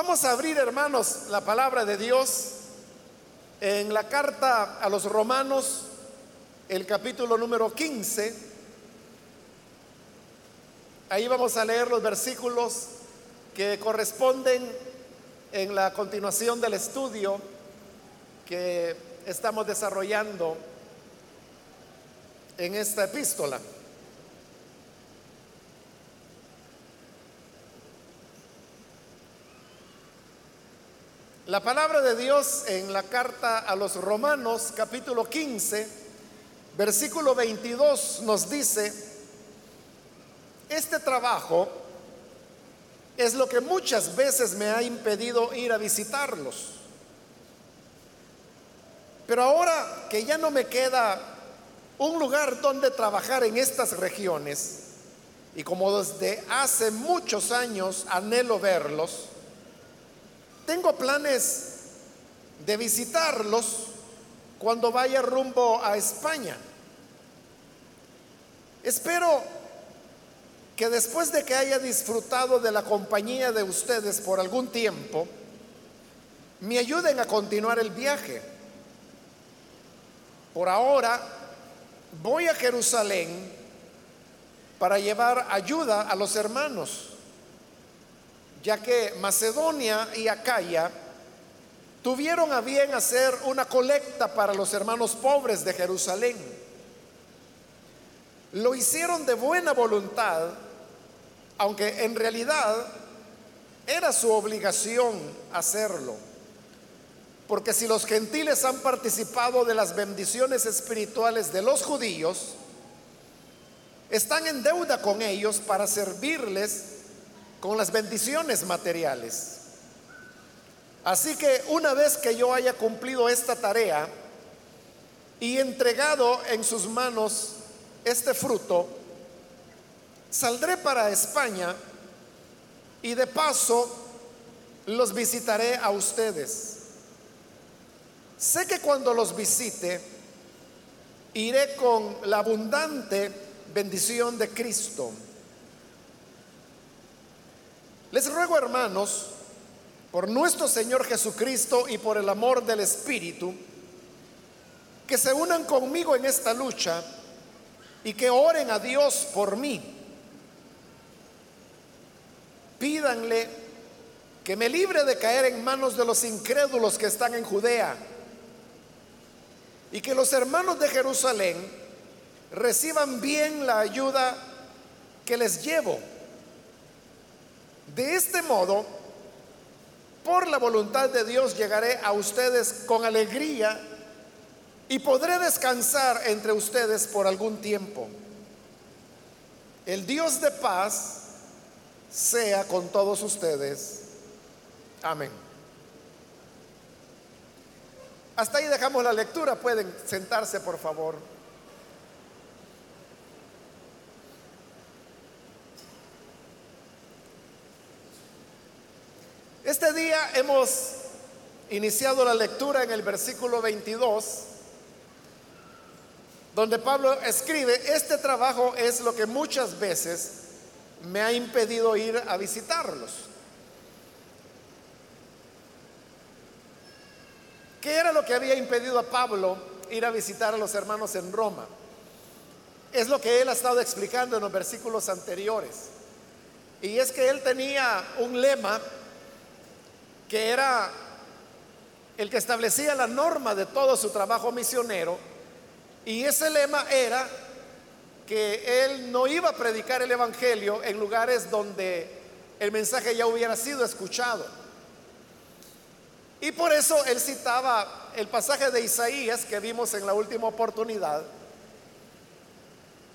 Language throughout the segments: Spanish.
Vamos a abrir, hermanos, la palabra de Dios en la carta a los romanos, el capítulo número 15. Ahí vamos a leer los versículos que corresponden en la continuación del estudio que estamos desarrollando en esta epístola. La palabra de Dios en la carta a los Romanos capítulo 15, versículo 22 nos dice, este trabajo es lo que muchas veces me ha impedido ir a visitarlos. Pero ahora que ya no me queda un lugar donde trabajar en estas regiones, y como desde hace muchos años anhelo verlos, tengo planes de visitarlos cuando vaya rumbo a España. Espero que después de que haya disfrutado de la compañía de ustedes por algún tiempo, me ayuden a continuar el viaje. Por ahora voy a Jerusalén para llevar ayuda a los hermanos ya que Macedonia y Acaya tuvieron a bien hacer una colecta para los hermanos pobres de Jerusalén. Lo hicieron de buena voluntad, aunque en realidad era su obligación hacerlo. Porque si los gentiles han participado de las bendiciones espirituales de los judíos, están en deuda con ellos para servirles con las bendiciones materiales. Así que una vez que yo haya cumplido esta tarea y entregado en sus manos este fruto, saldré para España y de paso los visitaré a ustedes. Sé que cuando los visite, iré con la abundante bendición de Cristo les ruego, hermanos, por nuestro Señor Jesucristo y por el amor del Espíritu, que se unan conmigo en esta lucha y que oren a Dios por mí. Pídanle que me libre de caer en manos de los incrédulos que están en Judea y que los hermanos de Jerusalén reciban bien la ayuda que les llevo de este modo, por la voluntad de Dios llegaré a ustedes con alegría y podré descansar entre ustedes por algún tiempo. El Dios de paz sea con todos ustedes. Amén. Hasta ahí dejamos la lectura. Pueden sentarse, por favor. Este día hemos iniciado la lectura en el versículo 22, donde Pablo escribe, este trabajo es lo que muchas veces me ha impedido ir a visitarlos. ¿Qué era lo que había impedido a Pablo ir a visitar a los hermanos en Roma? Es lo que él ha estado explicando en los versículos anteriores. Y es que él tenía un lema que era el que establecía la norma de todo su trabajo misionero, y ese lema era que él no iba a predicar el Evangelio en lugares donde el mensaje ya hubiera sido escuchado. Y por eso él citaba el pasaje de Isaías que vimos en la última oportunidad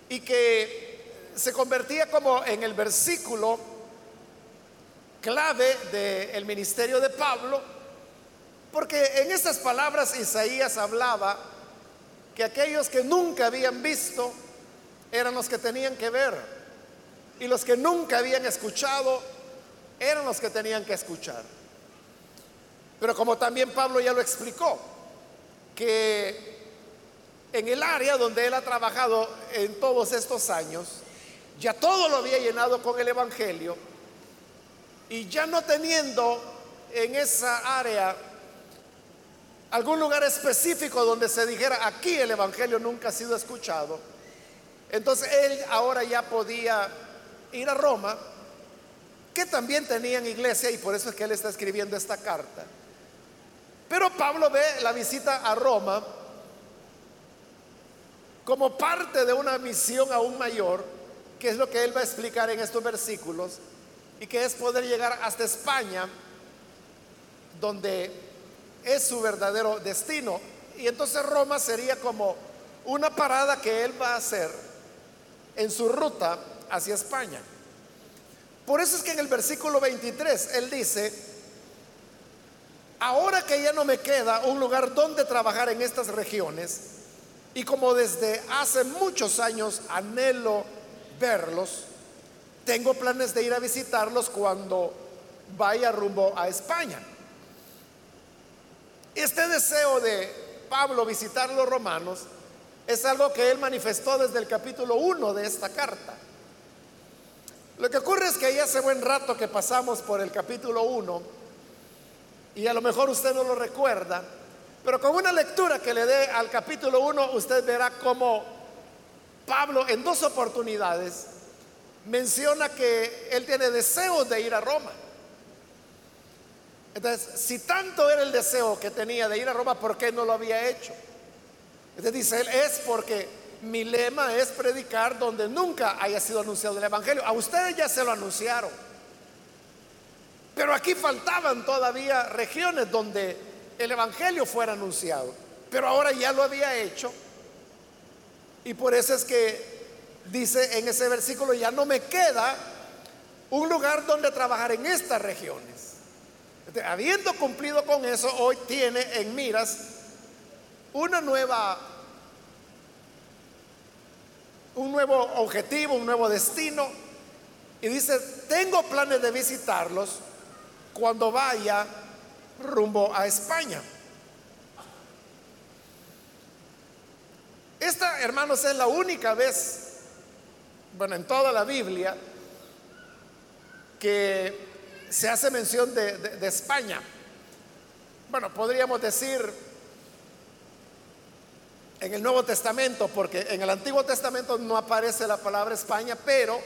y que se convertía como en el versículo clave del ministerio de Pablo, porque en esas palabras Isaías hablaba que aquellos que nunca habían visto eran los que tenían que ver, y los que nunca habían escuchado eran los que tenían que escuchar. Pero como también Pablo ya lo explicó, que en el área donde él ha trabajado en todos estos años, ya todo lo había llenado con el Evangelio, y ya no teniendo en esa área algún lugar específico donde se dijera, aquí el Evangelio nunca ha sido escuchado, entonces él ahora ya podía ir a Roma, que también tenían iglesia y por eso es que él está escribiendo esta carta. Pero Pablo ve la visita a Roma como parte de una misión aún mayor, que es lo que él va a explicar en estos versículos, y que es poder llegar hasta España, donde es su verdadero destino. Y entonces Roma sería como una parada que él va a hacer en su ruta hacia España. Por eso es que en el versículo 23 él dice, ahora que ya no me queda un lugar donde trabajar en estas regiones, y como desde hace muchos años anhelo verlos, tengo planes de ir a visitarlos cuando vaya rumbo a España. Este deseo de Pablo visitar los romanos es algo que él manifestó desde el capítulo 1 de esta carta. Lo que ocurre es que ya hace buen rato que pasamos por el capítulo 1 y a lo mejor usted no lo recuerda, pero con una lectura que le dé al capítulo 1 usted verá cómo Pablo en dos oportunidades menciona que él tiene deseos de ir a Roma. Entonces, si tanto era el deseo que tenía de ir a Roma, ¿por qué no lo había hecho? Entonces dice él, es porque mi lema es predicar donde nunca haya sido anunciado el Evangelio. A ustedes ya se lo anunciaron. Pero aquí faltaban todavía regiones donde el Evangelio fuera anunciado. Pero ahora ya lo había hecho. Y por eso es que dice en ese versículo, ya no me queda un lugar donde trabajar en estas regiones. habiendo cumplido con eso, hoy tiene en miras una nueva, un nuevo objetivo, un nuevo destino. Y dice, tengo planes de visitarlos cuando vaya rumbo a España. Esta, hermanos, es la única vez, bueno, en toda la Biblia, que se hace mención de, España. Bueno, podríamos decir en el Nuevo Testamento, porque en el Antiguo Testamento no aparece la palabra España, pero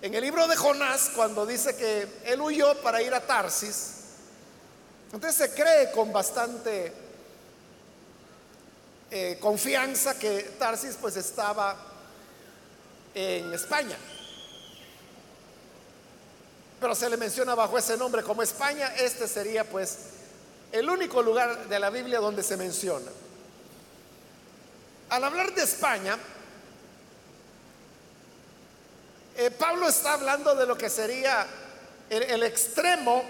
en el libro de Jonás, cuando dice que él huyó para ir a Tarsis, entonces se cree con bastante eh, confianza que Tarsis pues estaba en España. Pero se le menciona bajo ese nombre como España, este sería pues el único lugar de la Biblia donde se menciona. Al hablar de España, eh, Pablo está hablando de lo que sería el, extremo,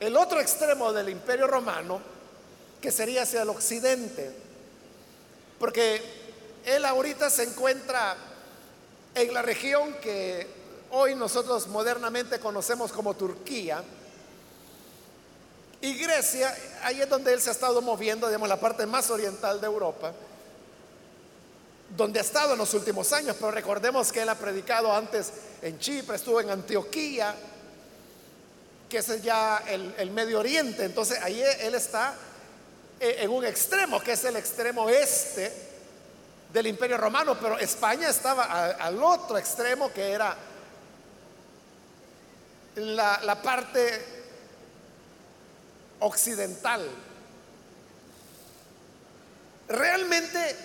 el otro extremo del imperio romano, que sería hacia el occidente. Porque él ahorita se encuentra en la región que hoy nosotros modernamente conocemos como Turquía. Y Grecia, ahí es donde él se ha estado moviendo, digamos, la parte más oriental de Europa donde ha estado en los últimos años, pero recordemos que él ha predicado antes en Chipre, estuvo en Antioquía, que es ya el, Medio Oriente, entonces ahí él está en un extremo, que es el extremo este del Imperio Romano, pero España estaba al otro extremo, que era la, la parte occidental. Realmente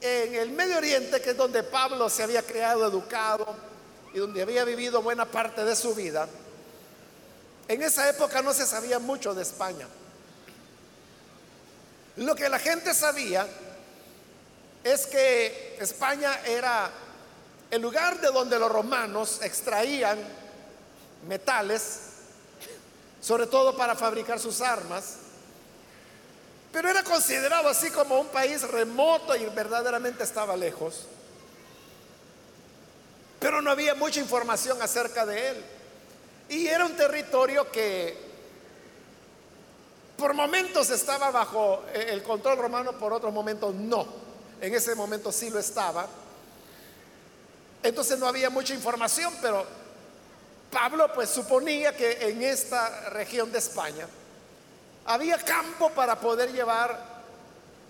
en el Medio Oriente, que es donde Pablo se había creado, educado y donde había vivido buena parte de su vida, en esa época no se sabía mucho de España. Lo que la gente sabía es que España era el lugar de donde los romanos extraían metales, sobre todo para fabricar sus armas, pero era considerado así como un país remoto y verdaderamente estaba lejos. Pero no había mucha información acerca de él. Y era un territorio que por momentos estaba bajo el control romano, por otros momentos no. En ese momento sí lo estaba. Entonces no había mucha información, pero Pablo pues suponía que en esta región de España había campo para poder llevar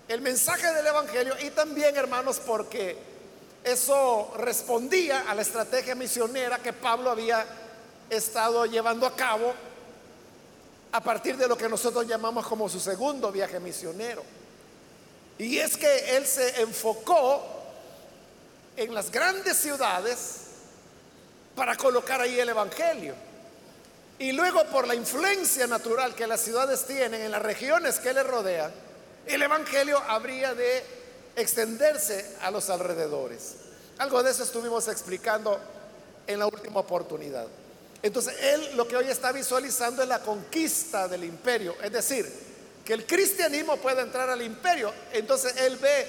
el mensaje del Evangelio y también, hermanos, porque eso respondía a la estrategia misionera que Pablo había estado llevando a cabo a partir de lo que nosotros llamamos como su segundo viaje misionero. Y es que él se enfocó en las grandes ciudades para colocar ahí el Evangelio. Y luego por la influencia natural que las ciudades tienen en las regiones que le rodean, el Evangelio habría de extenderse a los alrededores. Algo de eso estuvimos explicando en la última oportunidad. Entonces, él lo que hoy está visualizando es la conquista del imperio, es decir, que el cristianismo pueda entrar al imperio. Entonces, él ve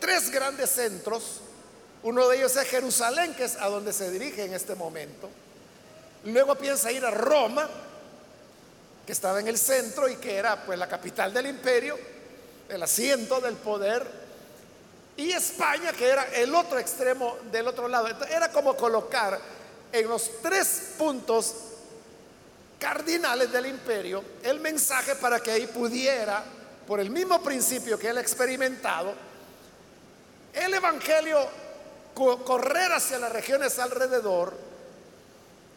tres grandes centros, uno de ellos es Jerusalén, que es a donde se dirige en este momento. Luego piensa ir a Roma, que estaba en el centro y que era pues la capital del imperio, el asiento del poder, y España, que era el otro extremo del otro lado. era como colocar en los tres puntos cardinales del imperio el mensaje para que ahí pudiera, por el mismo principio que él ha experimentado, el Evangelio correr hacia las regiones alrededor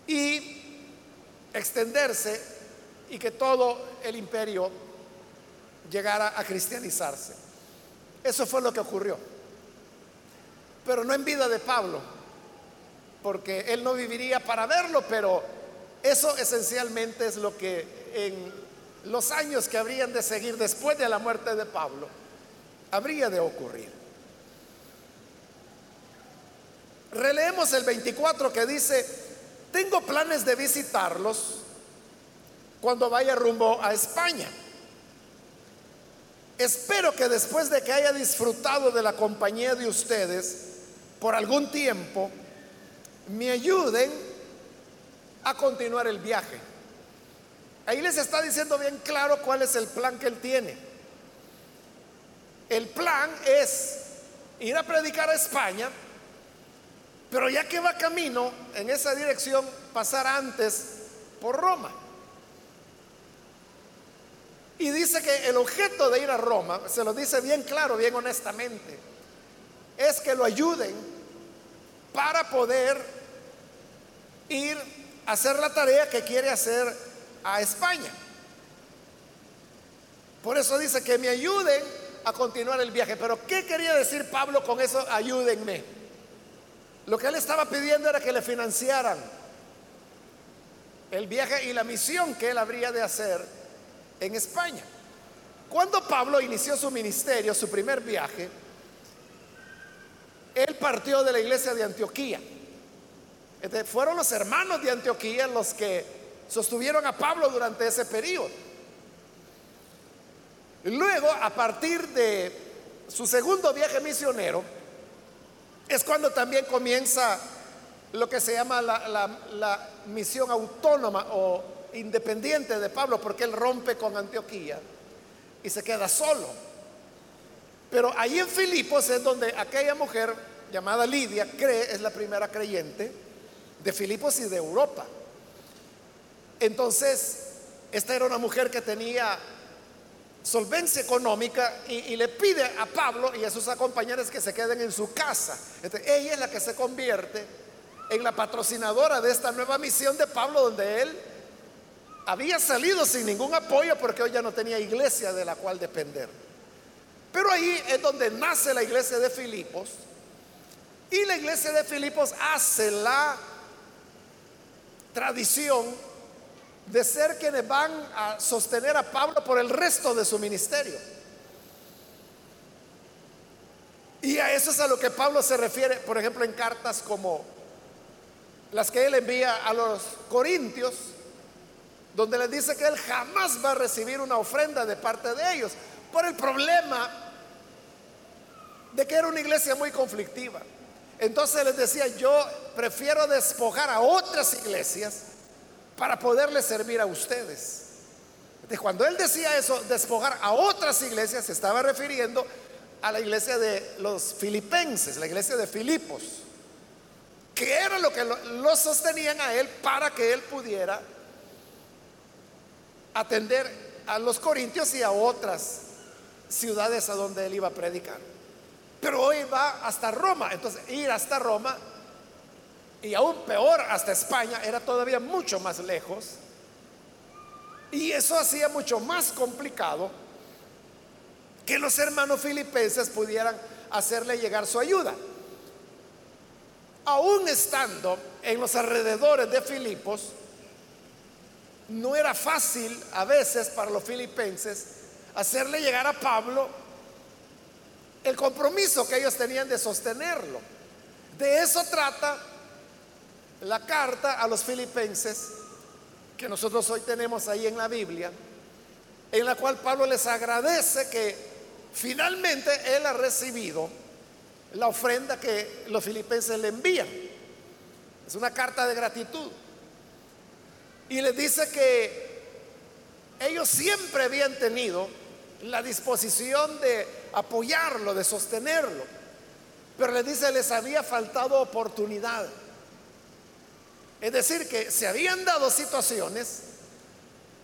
y extenderse y que todo el imperio llegara a cristianizarse. Eso fue lo que ocurrió. Pero no en vida de Pablo, porque él no viviría para verlo, pero eso esencialmente es lo que en los años que habrían de seguir después de la muerte de Pablo, habría de ocurrir. Releemos el 24 que dice, tengo planes de visitarlos cuando vaya rumbo a España. Espero que después de que haya disfrutado de la compañía de ustedes por algún tiempo, me ayuden a continuar el viaje. Ahí les está diciendo bien claro cuál es el plan que él tiene. El plan es ir a predicar a España, pero ya que va camino en esa dirección, pasar antes por Roma. Y dice que el objeto de ir a Roma, se lo dice bien claro, bien honestamente, es que lo ayuden para poder ir hacer la tarea que quiere hacer a España. Por eso dice que me ayuden a continuar el viaje. Pero ¿qué quería decir Pablo con eso? Ayúdenme. Lo que él estaba pidiendo era que le financiaran el viaje y la misión que él habría de hacer en España. Cuando Pablo inició su ministerio, su primer viaje, él partió de la iglesia de Antioquía. Este, fueron los hermanos de Antioquía los que sostuvieron a Pablo durante ese periodo. Luego, a partir de su segundo viaje misionero, es cuando también comienza lo que se llama la, la, misión autónoma o independiente de Pablo, porque él rompe con Antioquía y se queda solo. Pero ahí en Filipos es donde aquella mujer llamada Lidia cree, es la primera creyente, de Filipos y de Europa. Entonces, esta era una mujer que tenía solvencia económica y, le pide a Pablo y a sus acompañantes que se queden en su casa. ella es la que se convierte en la patrocinadora de esta nueva misión de Pablo, donde él había salido sin ningún apoyo porque hoy ya no tenía iglesia de la cual depender. Pero ahí es donde nace la iglesia de Filipos y la iglesia de Filipos hace la tradición de ser quienes van a sostener a Pablo por el resto de su ministerio. Y a eso es a lo que Pablo se refiere, por ejemplo, en cartas como las que él envía a los corintios, donde les dice que él jamás va a recibir una ofrenda de parte de ellos, por el problema de que era una iglesia muy conflictiva. Entonces les decía, yo prefiero despojar a otras iglesias para poderles servir a ustedes. De cuando él decía eso, despojar a otras iglesias, se estaba refiriendo a la iglesia de los filipenses, la iglesia de Filipos. que era lo que lo, lo sostenían a él para que él pudiera atender a los corintios y a otras ciudades a donde él iba a predicar. Pero hoy va hasta Roma, entonces ir hasta Roma y aún peor hasta España era todavía mucho más lejos. Y eso hacía mucho más complicado que los hermanos filipenses pudieran hacerle llegar su ayuda. Aún estando en los alrededores de Filipos, no era fácil a veces para los filipenses hacerle llegar a Pablo el compromiso que ellos tenían de sostenerlo. De eso trata la carta a los filipenses que nosotros hoy tenemos ahí en la Biblia, en la cual Pablo les agradece que finalmente él ha recibido la ofrenda que los filipenses le envían. Es una carta de gratitud. Y les dice que ellos siempre habían tenido la disposición de apoyarlo, de sostenerlo. Pero les dice, les había faltado oportunidad. Es decir, que se habían dado situaciones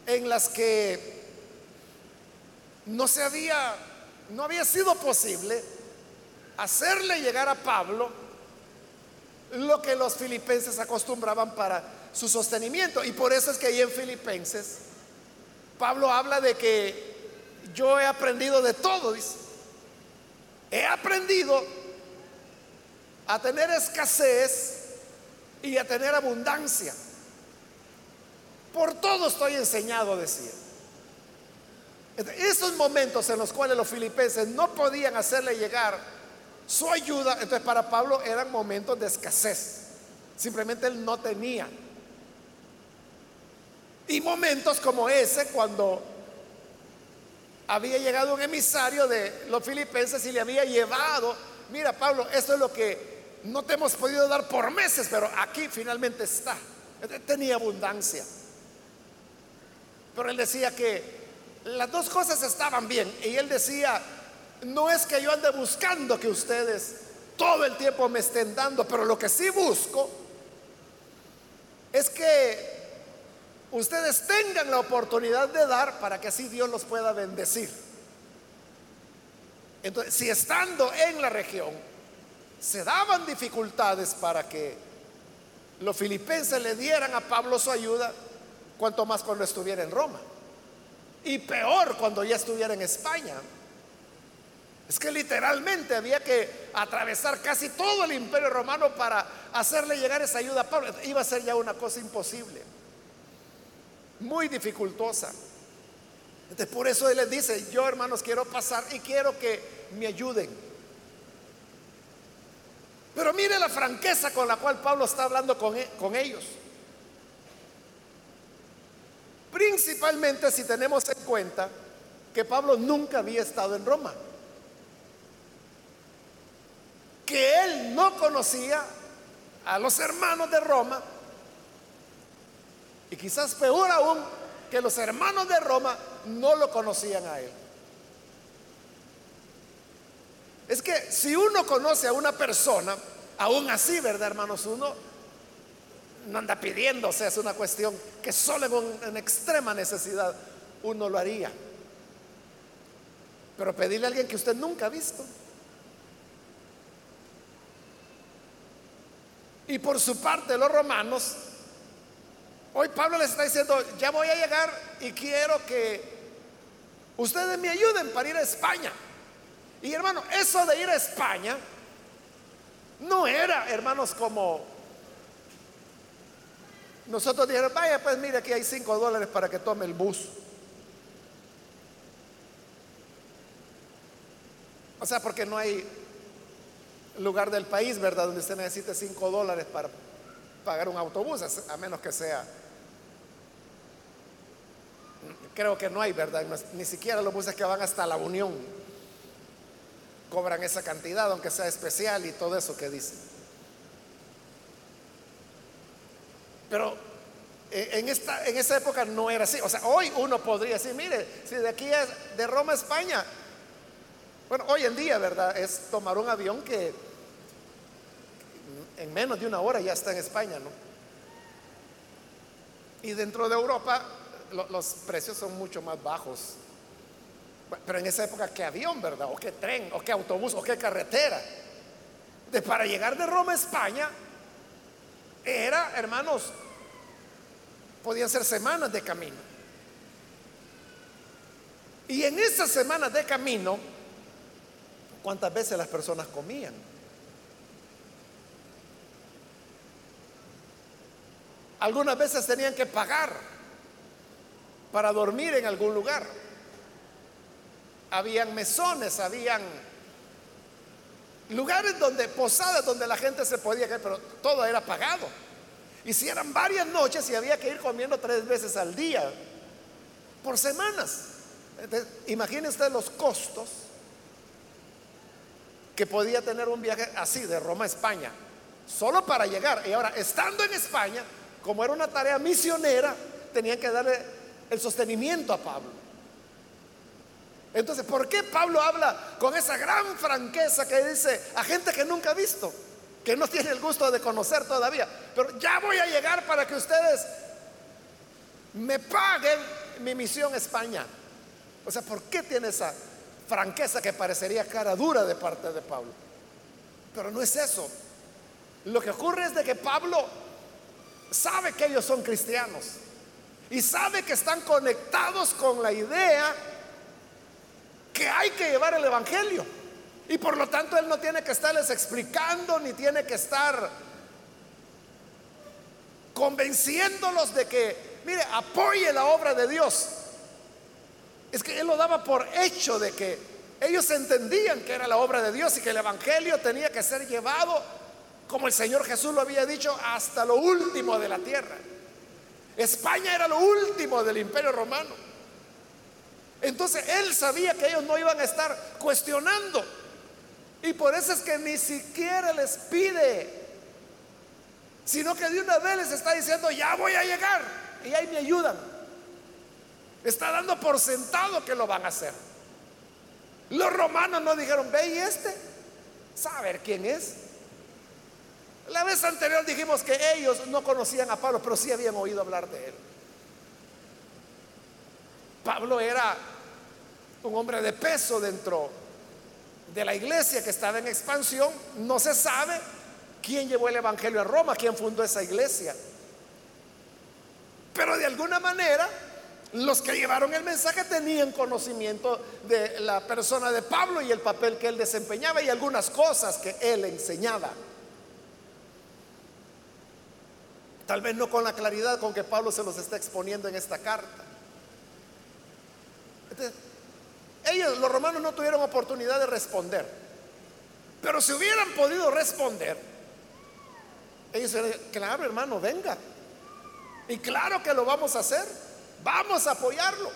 en las que no se había, no había sido posible hacerle llegar a Pablo lo que los filipenses acostumbraban para su sostenimiento. Y por eso es que ahí en Filipenses, Pablo habla de que yo he aprendido de todo, dice. He aprendido a tener escasez y a tener abundancia. Por todo estoy enseñado, decía. Esos momentos en los cuales los filipenses no podían hacerle llegar su ayuda, entonces para Pablo eran momentos de escasez. Simplemente él no tenía. Y momentos como ese, cuando había llegado un emisario de los filipenses y le había llevado, mira Pablo, esto es lo que no te hemos podido dar por meses, pero aquí finalmente está. Tenía abundancia. Pero él decía que las dos cosas estaban bien. Y él decía, no es que yo ande buscando que ustedes todo el tiempo me estén dando, pero lo que sí busco es que ustedes tengan la oportunidad de dar para que así Dios los pueda bendecir. Entonces, si estando en la región se daban dificultades para que los filipenses le dieran a Pablo su ayuda, cuanto más cuando estuviera en Roma. Y peor cuando ya estuviera en España. Es que literalmente había que atravesar casi todo el imperio romano para hacerle llegar esa ayuda a Pablo. Iba a ser ya una cosa imposible muy dificultosa. Entonces, por eso Él les dice, yo hermanos quiero pasar y quiero que me ayuden. Pero mire la franqueza con la cual Pablo está hablando con, e, con ellos. Principalmente si tenemos en cuenta que Pablo nunca había estado en Roma. Que él no conocía a los hermanos de Roma y quizás peor aún, que los hermanos de Roma no lo conocían a él. Es que si uno conoce a una persona, aún así, ¿verdad, hermanos? Uno no anda pidiendo, es una cuestión que solo en, extrema necesidad uno lo haría. Pero pedirle a alguien que usted nunca ha visto. Y por su parte los romanos Hoy Pablo les está diciendo, ya voy a llegar y quiero que ustedes me ayuden para ir a España. Y hermano, eso de ir a España no era, hermanos, como nosotros dijeron, vaya, pues mire, aquí hay cinco dólares para que tome el bus. O sea, porque no hay lugar del país, ¿verdad?, donde usted necesite cinco dólares para pagar un autobús, a menos que sea creo que no hay, ¿verdad? Ni siquiera los buses que van hasta la Unión cobran esa cantidad, aunque sea especial y todo eso que dicen. Pero eh, en, esta, en esa época no era así. O sea, hoy uno podría decir, mire, si de aquí es de Roma a España, bueno, hoy en día, ¿verdad? Es tomar un avión que en menos de una hora ya está en España, ¿no? Y dentro de Europa los precios son mucho más bajos. Pero en esa época, ¿qué avión, verdad? ¿O qué tren? ¿O qué autobús? ¿O qué carretera? Para llegar de Roma a España, era, hermanos, podían ser semanas de camino. Y en esas semanas de camino, ¿cuántas veces las personas comían? Algunas veces tenían que pagar para dormir en algún lugar. Habían mesones, habían lugares donde, posadas donde la gente se podía quedar, pero todo era pagado. Y si eran varias noches y había que ir comiendo tres veces al día, por semanas. imagine usted los costos que podía tener un viaje así de Roma a España, solo para llegar. Y ahora, estando en España, como era una tarea misionera, tenían que darle el sostenimiento a Pablo. Entonces, ¿por qué Pablo habla con esa gran franqueza que dice a gente que nunca ha visto, que no tiene el gusto de conocer todavía? Pero ya voy a llegar para que ustedes me paguen mi misión España. O sea, ¿por qué tiene esa franqueza que parecería cara dura de parte de Pablo? Pero no es eso. Lo que ocurre es de que Pablo sabe que ellos son cristianos y sabe que están conectados con la idea que hay que llevar el Evangelio. Y por lo tanto él no tiene que estarles explicando ni tiene que estar convenciéndolos de que, mire, apoye la obra de Dios. Es que él lo daba por hecho de que ellos entendían que era la obra de Dios y que el Evangelio tenía que ser llevado como el Señor Jesús lo había dicho, hasta lo último de la tierra. España era lo último del imperio romano. Entonces él sabía que ellos no iban a estar cuestionando. Y por eso es que ni siquiera les pide, sino que de una vez les está diciendo, ya voy a llegar. Y ahí me ayudan. Está dando por sentado que lo van a hacer. Los romanos no dijeron, ve y este, saber quién es. La vez anterior dijimos que ellos no conocían a Pablo, pero sí habían oído hablar de él. Pablo era un hombre de peso dentro de la iglesia que estaba en expansión. No se sabe quién llevó el Evangelio a Roma, quién fundó esa iglesia. Pero de alguna manera, los que llevaron el mensaje tenían conocimiento de la persona de Pablo y el papel que él desempeñaba y algunas cosas que él enseñaba. Tal vez no con la claridad con que Pablo se los está exponiendo en esta carta. ellos, los romanos, no tuvieron oportunidad de responder. Pero si hubieran podido responder, ellos dirían, claro hermano, venga. Y claro que lo vamos a hacer. Vamos a apoyarlo.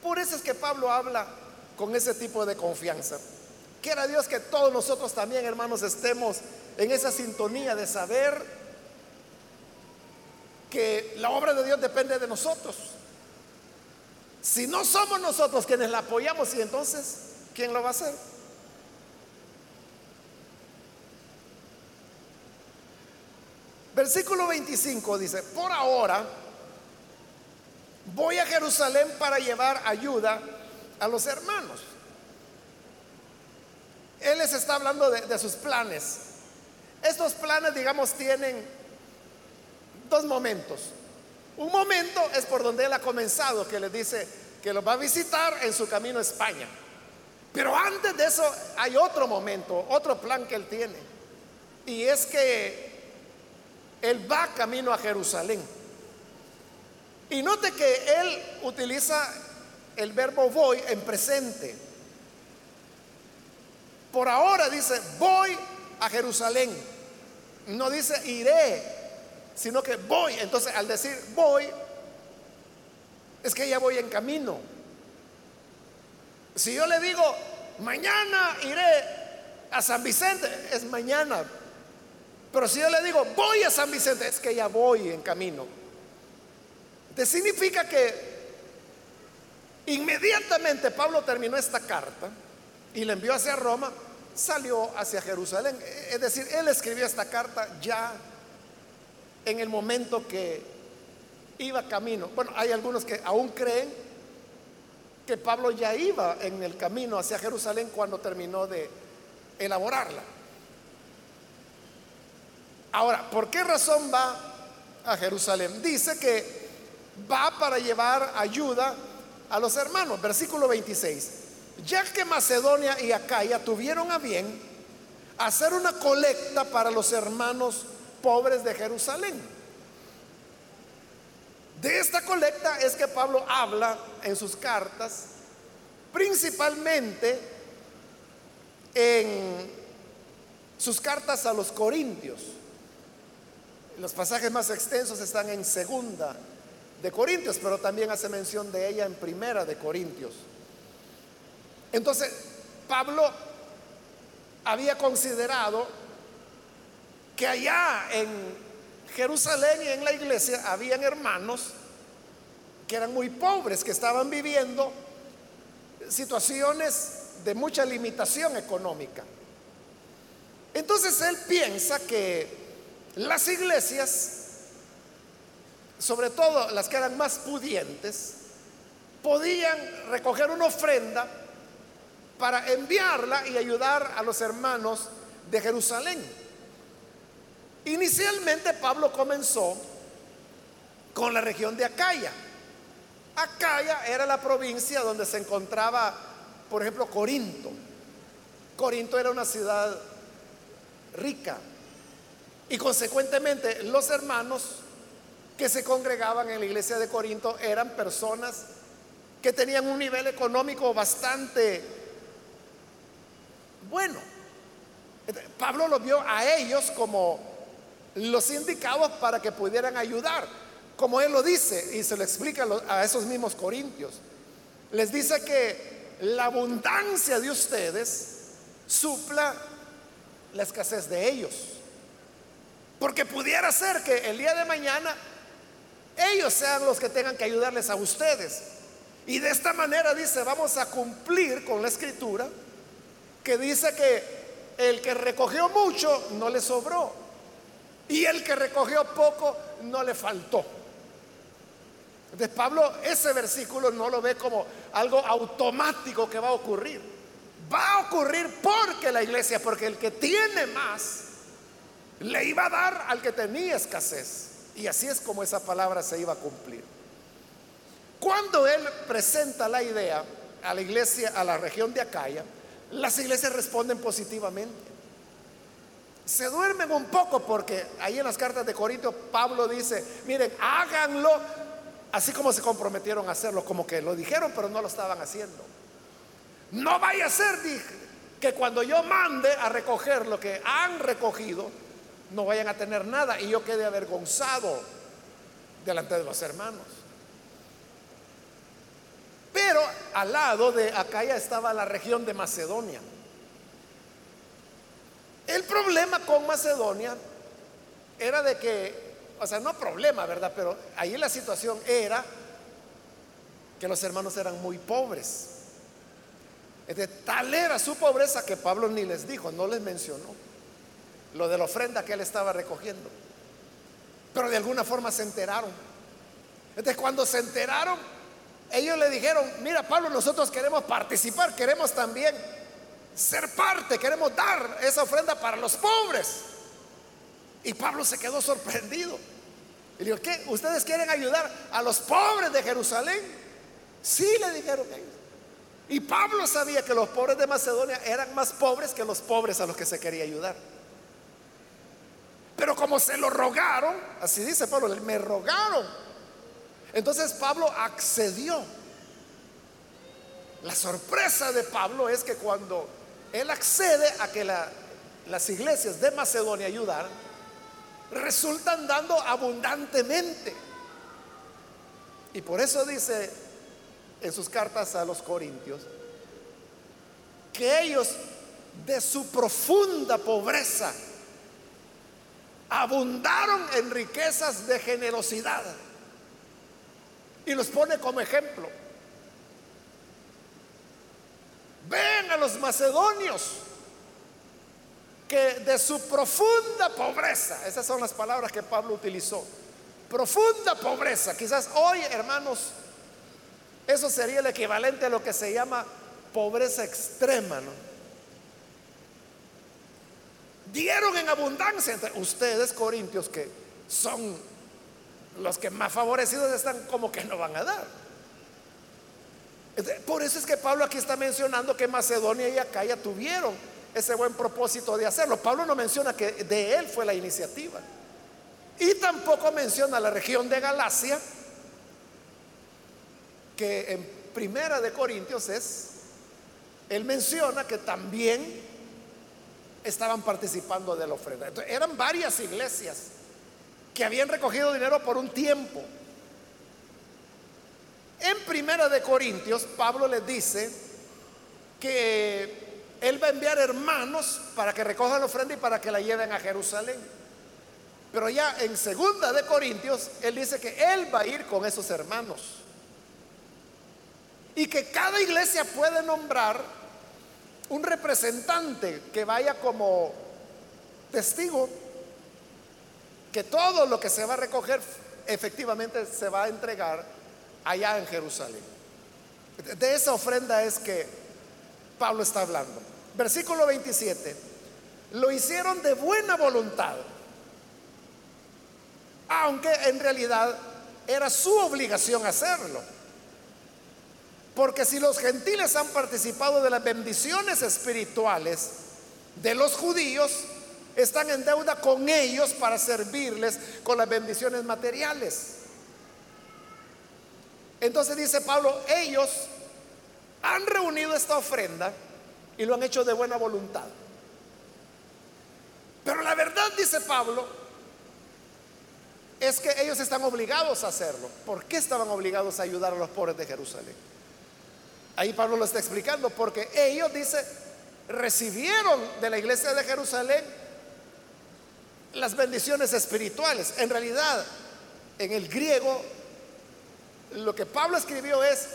Por eso es que Pablo habla con ese tipo de confianza. Quiera Dios que todos nosotros también, hermanos, estemos en esa sintonía de saber que la obra de Dios depende de nosotros. Si no somos nosotros quienes la apoyamos, y entonces, ¿quién lo va a hacer? Versículo 25 dice, por ahora voy a Jerusalén para llevar ayuda a los hermanos. Él les está hablando de, sus planes. Estos planes, digamos, tienen dos momentos. Un momento es por donde él ha comenzado, que les dice que los va a visitar en su camino a España. Pero antes de eso hay otro momento, otro plan que él tiene. Y es que él va camino a Jerusalén. Y note que él utiliza el verbo voy en presente. Por ahora dice, voy a Jerusalén. No dice iré, sino que voy. Entonces, al decir voy, es que ya voy en camino. Si yo le digo, mañana iré a San Vicente, es mañana. Pero si yo le digo, voy a San Vicente, es que ya voy en camino. Te significa que inmediatamente Pablo terminó esta carta y le envió hacia Roma, salió hacia Jerusalén. Es decir, él escribió esta carta ya en el momento que iba camino. Bueno, hay algunos que aún creen que Pablo ya iba en el camino hacia Jerusalén cuando terminó de elaborarla. Ahora, ¿por qué razón va a Jerusalén? Dice que va para llevar ayuda a los hermanos. Versículo 26. Ya que Macedonia y Acaya tuvieron a bien hacer una colecta para los hermanos pobres de Jerusalén. De esta colecta es que Pablo habla en sus cartas, principalmente en sus cartas a los corintios. Los pasajes más extensos están en segunda de Corintios, pero también hace mención de ella en primera de Corintios. Entonces, Pablo había considerado que allá en Jerusalén y en la iglesia habían hermanos que eran muy pobres, que estaban viviendo situaciones de mucha limitación económica. Entonces él piensa que las iglesias, sobre todo las que eran más pudientes, podían recoger una ofrenda para enviarla y ayudar a los hermanos de Jerusalén. Inicialmente Pablo comenzó con la región de Acaya. Acaya era la provincia donde se encontraba, por ejemplo, Corinto. Corinto era una ciudad rica y consecuentemente los hermanos que se congregaban en la iglesia de Corinto eran personas que tenían un nivel económico bastante bueno. Pablo lo vio a ellos como los indicados para que pudieran ayudar, como él lo dice y se lo explica a esos mismos corintios. Les dice que la abundancia de ustedes supla la escasez de ellos. Porque pudiera ser que el día de mañana ellos sean los que tengan que ayudarles a ustedes. Y de esta manera dice, vamos a cumplir con la escritura que dice que el que recogió mucho no le sobró y el que recogió poco no le faltó. Entonces Pablo ese versículo no lo ve como algo automático que va a ocurrir. Va a ocurrir porque la iglesia, porque el que tiene más, le iba a dar al que tenía escasez. Y así es como esa palabra se iba a cumplir. Cuando él presenta la idea a la iglesia, a la región de Acaya, las iglesias responden positivamente se duermen un poco porque ahí en las cartas de Corintios Pablo dice, miren, háganlo así como se comprometieron a hacerlo, como que lo dijeron pero no lo estaban haciendo. No vaya a ser, dije, que cuando yo mande a recoger lo que han recogido, no vayan a tener nada y yo quede avergonzado delante de los hermanos. Pero al lado de acá ya estaba la región de Macedonia. El problema con Macedonia era de que, o sea, no problema, ¿verdad? Pero ahí la situación era que los hermanos eran muy pobres. De tal era su pobreza que Pablo ni les dijo, no les mencionó lo de la ofrenda que él estaba recogiendo. Pero de alguna forma se enteraron. Entonces cuando se enteraron, ellos le dijeron, mira Pablo, nosotros queremos participar, queremos también ser parte, queremos dar esa ofrenda para los pobres. Y Pablo se quedó sorprendido. Y dijo, ¿qué? ¿Ustedes quieren ayudar a los pobres de Jerusalén? Sí, le dijeron ellos. Y Pablo sabía que los pobres de Macedonia eran más pobres que los pobres a los que se quería ayudar. Pero como se lo rogaron, así dice Pablo, me rogaron. Entonces Pablo accedió. La sorpresa de Pablo es que cuando él accede a que las iglesias de Macedonia ayudaran, resultan dando abundantemente. Y por eso dice en sus cartas a los corintios que ellos de su profunda pobreza abundaron en riquezas de generosidad. Y los pone como ejemplo. ven a los macedonios que de su profunda pobreza, esas son las palabras que Pablo utilizó, profunda pobreza, quizás hoy hermanos, eso sería el equivalente a lo que se llama pobreza extrema, ¿no? Dieron en abundancia entre ustedes, corintios, que son los que más favorecidos están, como que no van a dar. Por eso es que Pablo aquí está mencionando que Macedonia y Acaya tuvieron ese buen propósito de hacerlo. Pablo no menciona que de él fue la iniciativa. Y tampoco menciona la región de Galacia, que en Primera de Corintios es, él menciona que también estaban participando de la ofrenda. eran varias iglesias que habían recogido dinero por un tiempo. En Primera de Corintios, Pablo les dice que él va a enviar hermanos para que recojan la ofrenda y para que la lleven a Jerusalén. Pero ya en Segunda de Corintios, él dice que él va a ir con esos hermanos. Y que cada iglesia puede nombrar un representante que vaya como testigo que todo lo que se va a recoger efectivamente se va a entregar allá en Jerusalén. De esa ofrenda es que Pablo está hablando. Versículo 27. Lo hicieron de buena voluntad, aunque en realidad era su obligación hacerlo. Porque si los gentiles han participado de las bendiciones espirituales de los judíos, están en deuda con ellos para servirles con las bendiciones materiales. Entonces dice Pablo, ellos han reunido esta ofrenda y lo han hecho de buena voluntad. Pero la verdad, dice Pablo, es que ellos están obligados a hacerlo. ¿Por qué estaban obligados a ayudar a los pobres de Jerusalén? Ahí Pablo lo está explicando, porque ellos, dice, recibieron de la iglesia de Jerusalén las bendiciones espirituales. En realidad, en el griego, lo que Pablo escribió es,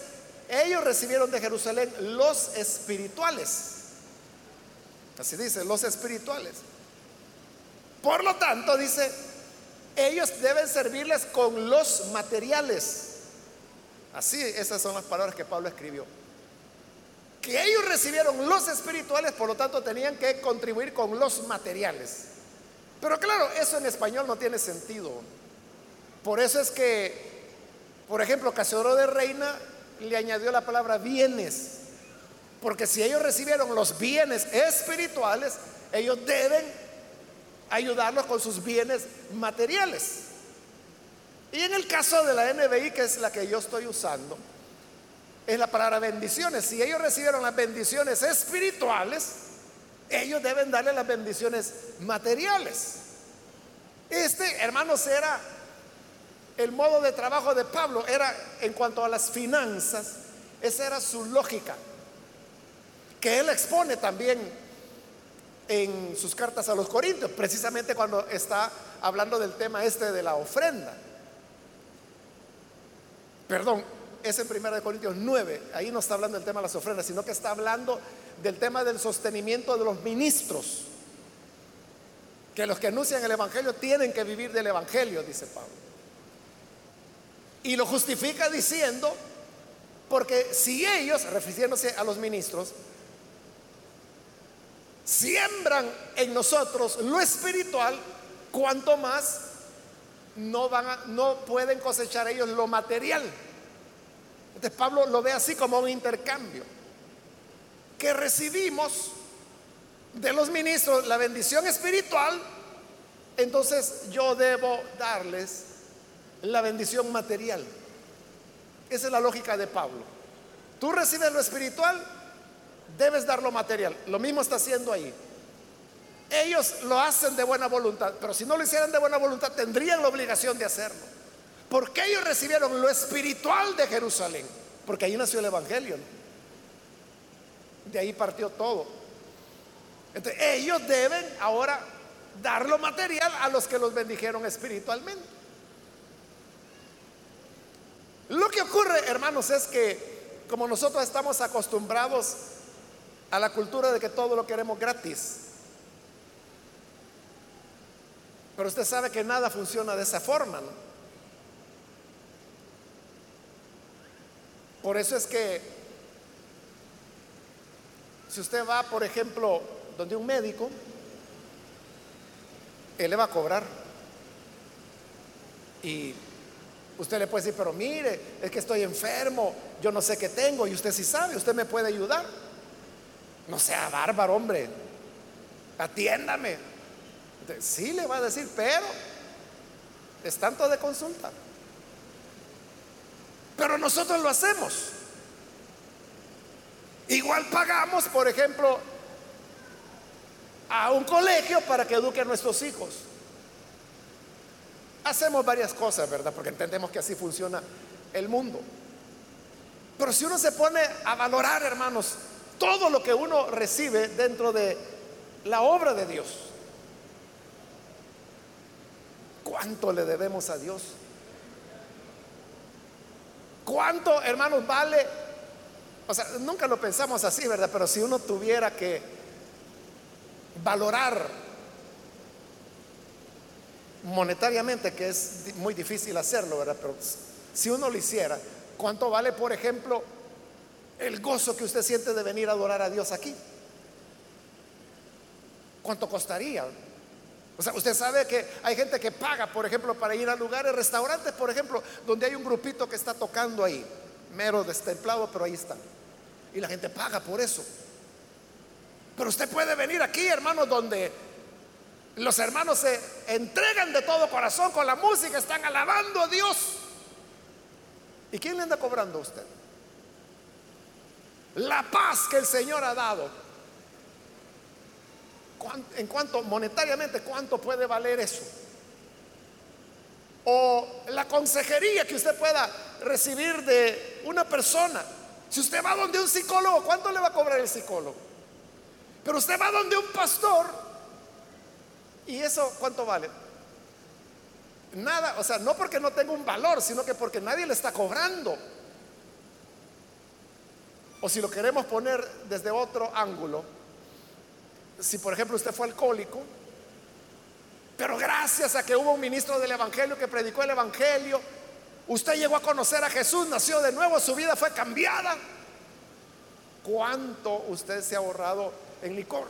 ellos recibieron de Jerusalén los espirituales. Así dice, los espirituales. Por lo tanto, dice, ellos deben servirles con los materiales. Así, esas son las palabras que Pablo escribió. Que ellos recibieron los espirituales, por lo tanto, tenían que contribuir con los materiales. Pero claro, eso en español no tiene sentido. Por eso es que, por ejemplo, Casiodoro de Reina le añadió la palabra bienes. Porque si ellos recibieron los bienes espirituales, ellos deben ayudarlos con sus bienes materiales. Y en el caso de la NBI, que es la que yo estoy usando, es la palabra bendiciones. Si ellos recibieron las bendiciones espirituales, ellos deben darle las bendiciones materiales. Este, hermanos, era el modo de trabajo de Pablo, era en cuanto a las finanzas, esa era su lógica, que él expone también en sus cartas a los Corintios, precisamente cuando está hablando del tema este de la ofrenda. Perdón, es en 1 Corintios 9, ahí no está hablando del tema de las ofrendas, sino que está hablando del tema del sostenimiento de los ministros. Que los que anuncian el Evangelio tienen que vivir del Evangelio, dice Pablo. Y lo justifica diciendo, porque si ellos, refiriéndose a los ministros, siembran en nosotros lo espiritual, cuanto más no, van no pueden cosechar ellos lo material. Entonces Pablo lo ve así como un intercambio que recibimos de los ministros la bendición espiritual, entonces yo debo darles la bendición material. Esa es la lógica de Pablo. Tú recibes lo espiritual, debes dar lo material. Lo mismo está haciendo ahí. Ellos lo hacen de buena voluntad, pero si no lo hicieran de buena voluntad, tendrían la obligación de hacerlo. Porque ellos recibieron lo espiritual de Jerusalén, porque ahí nació el Evangelio. De ahí partió todo. Entonces, ellos deben ahora dar lo material a los que los bendijeron espiritualmente. Lo que ocurre, hermanos, es que como nosotros estamos acostumbrados a la cultura de que todo lo queremos gratis. Pero usted sabe que nada funciona de esa forma, ¿no? Por eso es que si usted va, por ejemplo, donde un médico, él le va a cobrar. Y usted le puede decir, pero mire, es que estoy enfermo, yo no sé qué tengo, y usted sí sabe, usted me puede ayudar. No sea bárbaro, hombre, atiéndame. Sí le va a decir, pero es tanto de consulta. Pero nosotros lo hacemos. Igual pagamos, por ejemplo, a un colegio para que eduque a nuestros hijos. Hacemos varias cosas, ¿verdad? Porque entendemos que así funciona el mundo. Pero si uno se pone a valorar, hermanos, todo lo que uno recibe dentro de la obra de Dios, ¿cuánto le debemos a Dios? ¿Cuánto, hermanos, vale? O sea, nunca lo pensamos así, ¿verdad? Pero si uno tuviera que valorar monetariamente, que es muy difícil hacerlo, ¿verdad? Pero si uno lo hiciera, ¿cuánto vale, por ejemplo, el gozo que usted siente de venir a adorar a Dios aquí? ¿Cuánto costaría? O sea, usted sabe que hay gente que paga, por ejemplo, para ir a lugares, restaurantes, por ejemplo, donde hay un grupito que está tocando ahí, mero destemplado, pero ahí está. Y la gente paga por eso. Pero usted puede venir aquí, hermanos, donde los hermanos se entregan de todo corazón con la música, están alabando a Dios. ¿Y quién le anda cobrando a usted? La paz que el Señor ha dado en cuanto monetariamente, ¿cuánto puede valer eso? O la consejería que usted pueda recibir de una persona. Si usted va donde un psicólogo, ¿cuánto le va a cobrar el psicólogo? Pero usted va donde un pastor, ¿y eso cuánto vale? Nada, o sea, no porque no tenga un valor, sino que porque nadie le está cobrando. O si lo queremos poner desde otro ángulo, si por ejemplo usted fue alcohólico, pero gracias a que hubo un ministro del Evangelio que predicó el Evangelio, usted llegó a conocer a Jesús, nació de nuevo, su vida fue cambiada. ¿Cuánto usted se ha ahorrado en licor?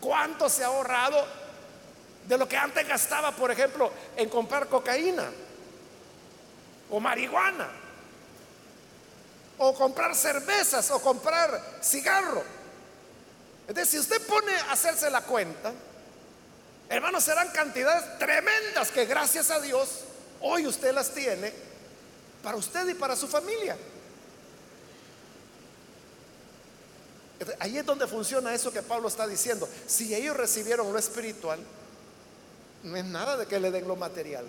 ¿Cuánto se ha ahorrado de lo que antes gastaba, por ejemplo, en comprar cocaína o marihuana? o comprar cervezas o comprar cigarro. Entonces, si usted pone a hacerse la cuenta, hermanos, serán cantidades tremendas que gracias a Dios hoy usted las tiene para usted y para su familia. ahí es donde funciona eso que Pablo está diciendo. Si ellos recibieron lo espiritual, no es nada de que le den lo material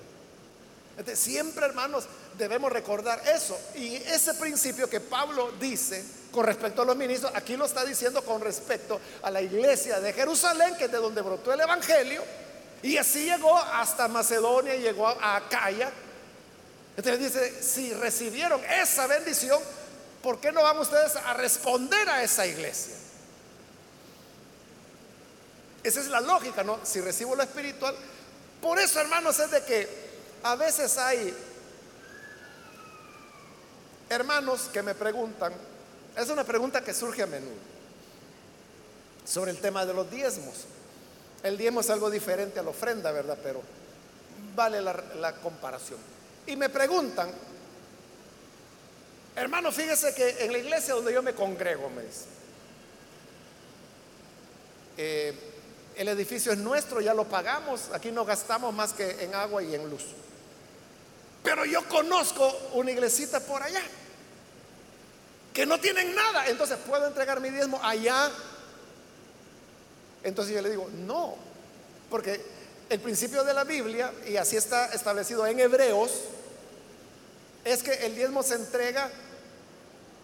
siempre, hermanos, debemos recordar eso. Y ese principio que Pablo dice con respecto a los ministros, aquí lo está diciendo con respecto a la iglesia de Jerusalén, que es de donde brotó el Evangelio. Y así llegó hasta Macedonia y llegó a Acaya. Entonces dice, si recibieron esa bendición, ¿por qué no van ustedes a responder a esa iglesia? Esa es la lógica, ¿no? Si recibo lo espiritual. Por eso, hermanos, es de que a veces hay hermanos que me preguntan, es una pregunta que surge a menudo, sobre el tema de los diezmos. El diezmo es algo diferente a la ofrenda, ¿verdad? Pero vale la, comparación. Y me preguntan, hermano, fíjese que en la iglesia donde yo me congrego, me dice, eh, el edificio es nuestro, ya lo pagamos, aquí no gastamos más que en agua y en luz. Pero yo conozco una iglesita por allá que no tienen nada. Entonces, ¿puedo entregar mi diezmo allá? Entonces yo le digo, no, porque el principio de la Biblia, y así está establecido en Hebreos, es que el diezmo se entrega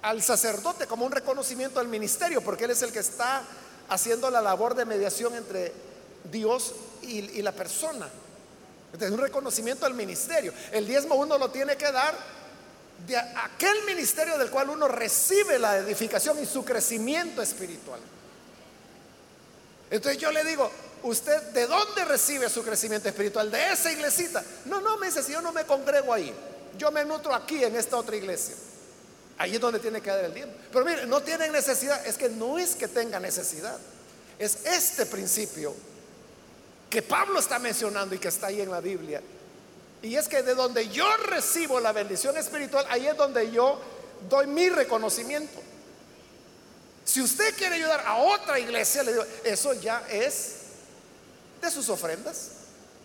al sacerdote como un reconocimiento al ministerio, porque él es el que está haciendo la labor de mediación entre Dios y, y la persona. Es un reconocimiento al ministerio. El diezmo uno lo tiene que dar de aquel ministerio del cual uno recibe la edificación y su crecimiento espiritual. Entonces yo le digo, ¿usted de dónde recibe su crecimiento espiritual? ¿De esa iglesita? No, no, me si yo no me congrego ahí, yo me nutro aquí en esta otra iglesia. Ahí es donde tiene que dar el tiempo. Pero mire, no tienen necesidad, es que no es que tenga necesidad. Es este principio que Pablo está mencionando y que está ahí en la Biblia. Y es que de donde yo recibo la bendición espiritual, ahí es donde yo doy mi reconocimiento. Si usted quiere ayudar a otra iglesia, le digo, eso ya es de sus ofrendas,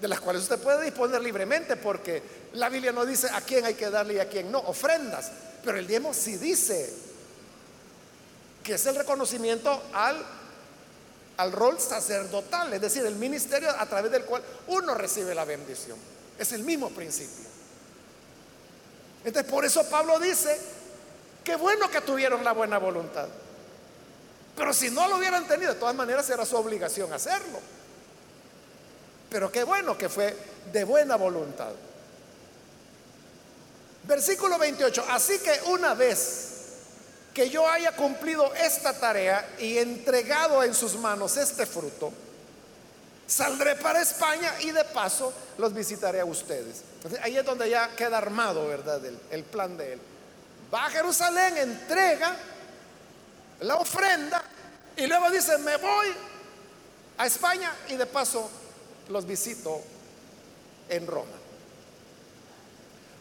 de las cuales usted puede disponer libremente, porque la Biblia no dice a quién hay que darle y a quién no, ofrendas. Pero el diezmo sí dice que es el reconocimiento al al rol sacerdotal, es decir, el ministerio a través del cual uno recibe la bendición. Es el mismo principio. Entonces, por eso Pablo dice, qué bueno que tuvieron la buena voluntad. Pero si no lo hubieran tenido, de todas maneras era su obligación hacerlo. Pero qué bueno que fue de buena voluntad. Versículo 28, así que una vez que yo haya cumplido esta tarea y entregado en sus manos este fruto, saldré para España y de paso los visitaré a ustedes. ahí es donde ya queda armado, ¿verdad? El, el plan de él. Va a Jerusalén, entrega la ofrenda y luego dice, me voy a España y de paso los visito en Roma.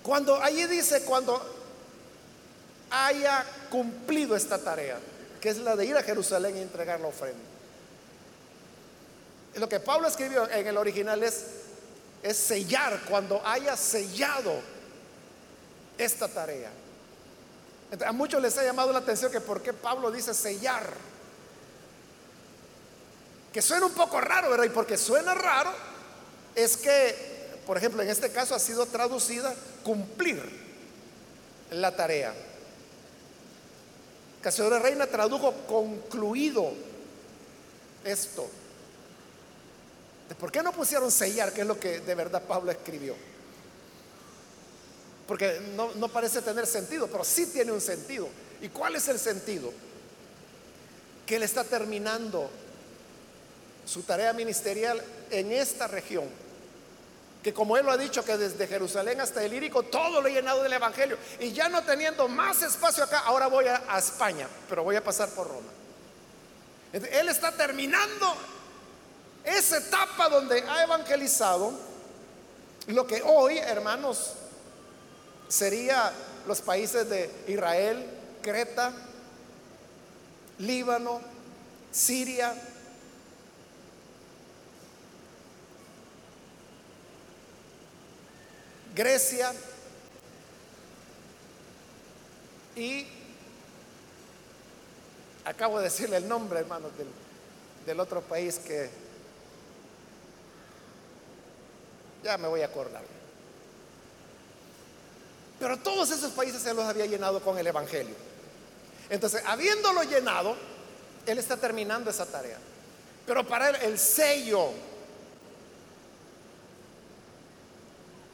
Cuando allí dice, cuando haya cumplido esta tarea, que es la de ir a Jerusalén y entregar la ofrenda. Lo que Pablo escribió en el original es, es sellar, cuando haya sellado esta tarea. a muchos les ha llamado la atención que por qué Pablo dice sellar. Que suena un poco raro, ¿verdad? Y porque suena raro es que, por ejemplo, en este caso ha sido traducida cumplir la tarea. Casadora Reina tradujo concluido esto. ¿Por qué no pusieron sellar, que es lo que de verdad Pablo escribió? Porque no, no parece tener sentido, pero sí tiene un sentido. ¿Y cuál es el sentido? Que él está terminando su tarea ministerial en esta región que como él lo ha dicho, que desde Jerusalén hasta el Lírico, todo lo he llenado del Evangelio. Y ya no teniendo más espacio acá, ahora voy a, España, pero voy a pasar por Roma. Él está terminando esa etapa donde ha evangelizado lo que hoy, hermanos, sería los países de Israel, Creta, Líbano, Siria, Grecia y acabo de decirle el nombre, hermanos, del, otro país que ya me voy a acordar. Pero todos esos países se los había llenado con el Evangelio. Entonces, habiéndolo llenado, él está terminando esa tarea. Pero para él el sello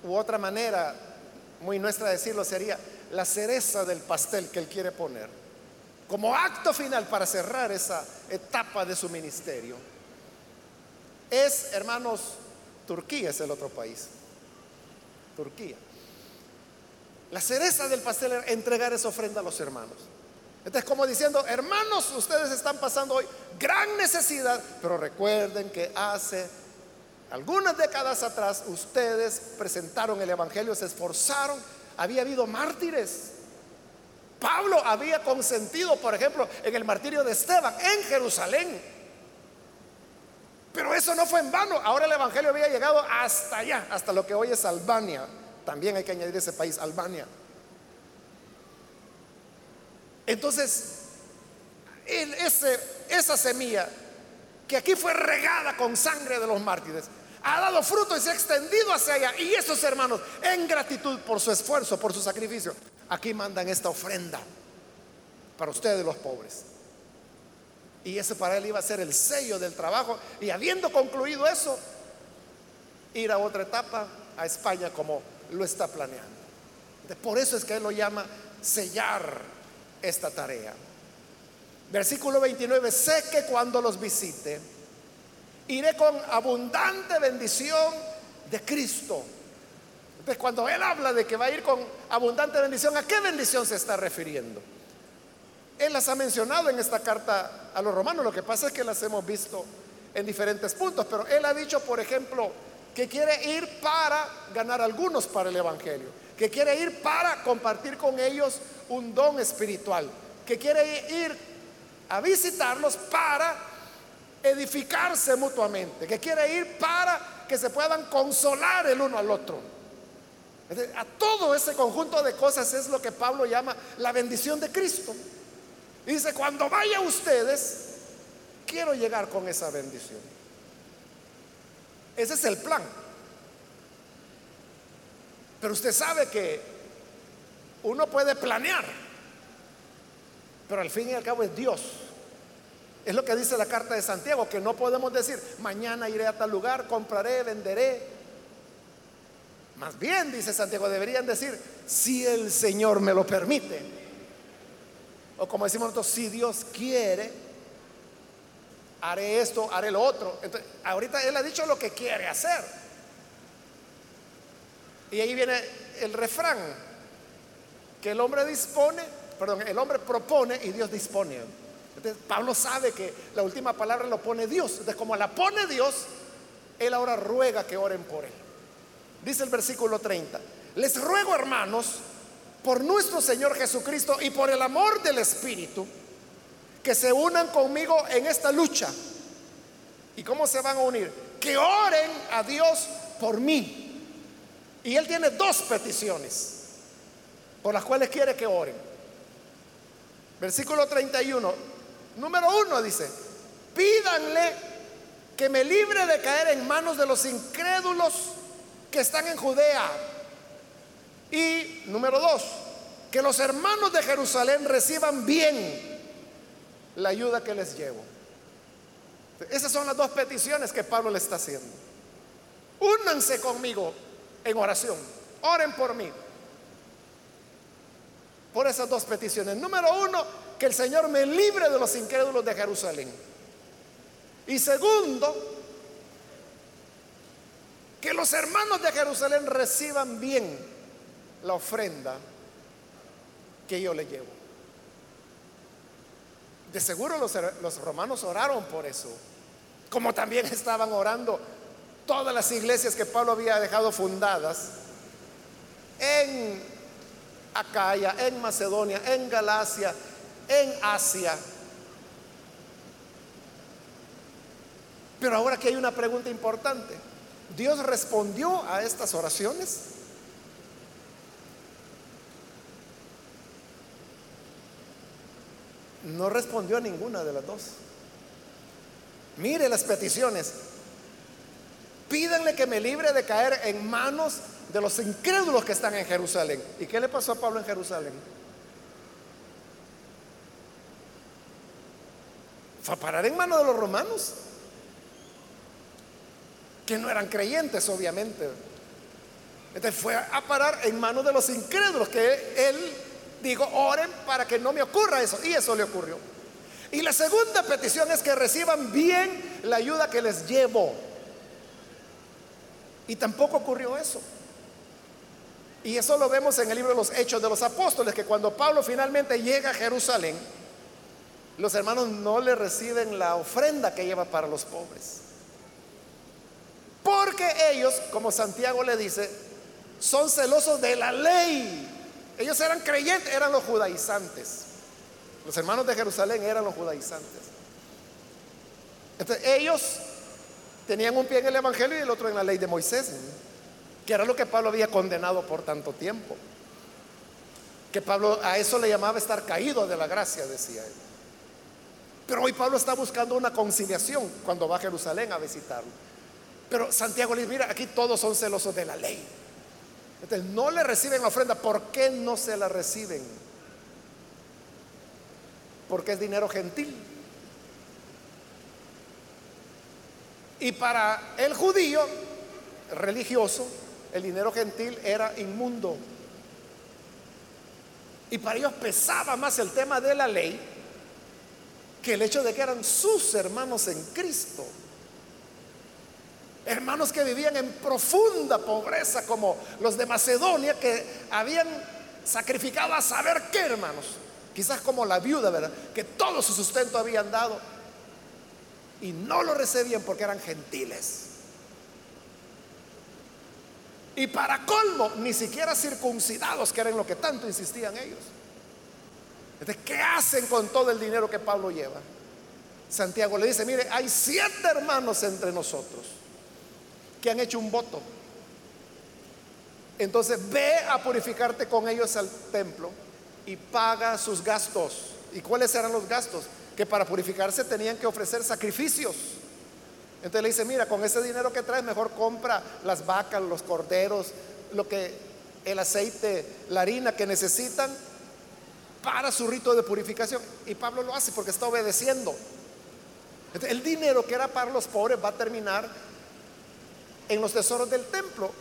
u otra manera muy nuestra decirlo sería la cereza del pastel que él quiere poner como acto final para cerrar esa etapa de su ministerio es, hermanos, Turquía es el otro país. Turquía. La cereza del pastel es entregar esa ofrenda a los hermanos. Entonces, como diciendo, hermanos, ustedes están pasando hoy gran necesidad, pero recuerden que hace algunas décadas atrás ustedes presentaron el Evangelio, se esforzaron, había habido mártires. Pablo había consentido, por ejemplo, en el martirio de Esteban en Jerusalén. Pero eso no fue en vano. Ahora el Evangelio había llegado hasta allá, hasta lo que hoy es Albania. También hay que añadir ese país, Albania. Entonces, esa semilla que aquí fue regada con sangre de los mártires, ha dado fruto y se ha extendido hacia allá. Y esos hermanos, en gratitud por su esfuerzo, por su sacrificio, aquí mandan esta ofrenda para ustedes los pobres. Y ese para él iba a ser el sello del trabajo. Y habiendo concluido eso, ir a otra etapa, a España como lo está planeando. Por eso es que él lo llama sellar esta tarea. Versículo 29, sé que cuando los visite, iré con abundante bendición de Cristo. Entonces, cuando él habla de que va a ir con abundante bendición, ¿a qué bendición se está refiriendo? Él las ha mencionado en esta carta a los romanos, lo que pasa es que las hemos visto en diferentes puntos, pero él ha dicho, por ejemplo, que quiere ir para ganar algunos para el Evangelio, que quiere ir para compartir con ellos un don espiritual, que quiere ir a visitarlos para edificarse mutuamente, que quiere ir para que se puedan consolar el uno al otro. A todo ese conjunto de cosas es lo que Pablo llama la bendición de Cristo. dice, cuando vaya ustedes, quiero llegar con esa bendición. Ese es el plan. Pero usted sabe que uno puede planear, pero al fin y al cabo es Dios. Es lo que dice la carta de Santiago, que no podemos decir, mañana iré a tal lugar, compraré, venderé. Más bien, dice Santiago, deberían decir, si el Señor me lo permite. O como decimos nosotros, si Dios quiere, haré esto, haré lo otro. Entonces, ahorita Él ha dicho lo que quiere hacer. Y ahí viene el refrán, que el hombre dispone, perdón, el hombre propone y Dios dispone. Entonces, Pablo sabe que la última palabra lo pone Dios. Entonces, como la pone Dios, él ahora ruega que oren por él. Dice el versículo 30, les ruego hermanos, por nuestro Señor Jesucristo y por el amor del Espíritu, que se unan conmigo en esta lucha. ¿Y cómo se van a unir? Que oren a Dios por mí y él tiene dos peticiones por las cuales quiere que oren. Versículo 31. Número uno dice, pídanle que me libre de caer en manos de los incrédulos que están en Judea. Y número dos, que los hermanos de Jerusalén reciban bien la ayuda que les llevo. Esas son las dos peticiones que Pablo le está haciendo. Únanse conmigo en oración. Oren por mí. Por esas dos peticiones. Número uno, que el Señor me libre de los incrédulos de Jerusalén. Y segundo, que los hermanos de Jerusalén reciban bien la ofrenda que yo le llevo. De seguro los, los, romanos oraron por eso, como también estaban orando todas las iglesias que Pablo había dejado fundadas en Acaya, en Macedonia, en Galacia, en Asia. Pero ahora aquí hay una pregunta importante. ¿Dios respondió a estas oraciones? No respondió a ninguna de las dos. Mire las peticiones. Pídanle que me libre de caer en manos de los incrédulos que están en Jerusalén. ¿Y qué le pasó a Pablo en Jerusalén? Fue a parar en manos de los romanos, que no eran creyentes, obviamente. Entonces fue a parar en manos de los incrédulos, que él dijo, oren para que no me ocurra eso. Y eso le ocurrió. Y la segunda petición es que reciban bien la ayuda que les llevo. Y tampoco ocurrió eso. Y eso lo vemos en el libro de los Hechos de los Apóstoles, que cuando Pablo finalmente llega a Jerusalén, los hermanos no le reciben la ofrenda que lleva para los pobres. Porque ellos, como Santiago le dice, son celosos de la ley. Ellos eran creyentes, eran los judaizantes. Los hermanos de Jerusalén eran los judaizantes. Entonces ellos tenían un pie en el Evangelio y el otro en la ley de Moisés, que era lo que Pablo había condenado por tanto tiempo. Que Pablo a eso le llamaba estar caído de la gracia, decía él. Pero hoy Pablo está buscando una conciliación cuando va a Jerusalén a visitarlo. Pero Santiago le dice, mira, aquí todos son celosos de la ley. Entonces no le reciben la ofrenda. ¿Por qué no se la reciben? Porque es dinero gentil. Y para el judío religioso, el dinero gentil era inmundo. Y para ellos pesaba más el tema de la ley que el hecho de que eran sus hermanos en Cristo. Hermanos que vivían en profunda pobreza como los de Macedonia que habían sacrificado a saber qué hermanos. Quizás como la viuda, ¿verdad? Que todo su sustento habían dado y no lo recibían porque eran gentiles. Y para colmo, ni siquiera circuncidados, que eran lo que tanto insistían ellos. Entonces, ¿qué hacen con todo el dinero que Pablo lleva? Santiago le dice, mire, hay siete hermanos entre nosotros que han hecho un voto. Entonces, ve a purificarte con ellos al templo y paga sus gastos. ¿Y cuáles eran los gastos? Que para purificarse tenían que ofrecer sacrificios. Entonces le dice, mira, con ese dinero que traes, mejor compra las vacas, los corderos, lo que, el aceite, la harina que necesitan para su rito de purificación. Y Pablo lo hace porque está obedeciendo. el dinero que era para los pobres va a terminar en los tesoros del templo,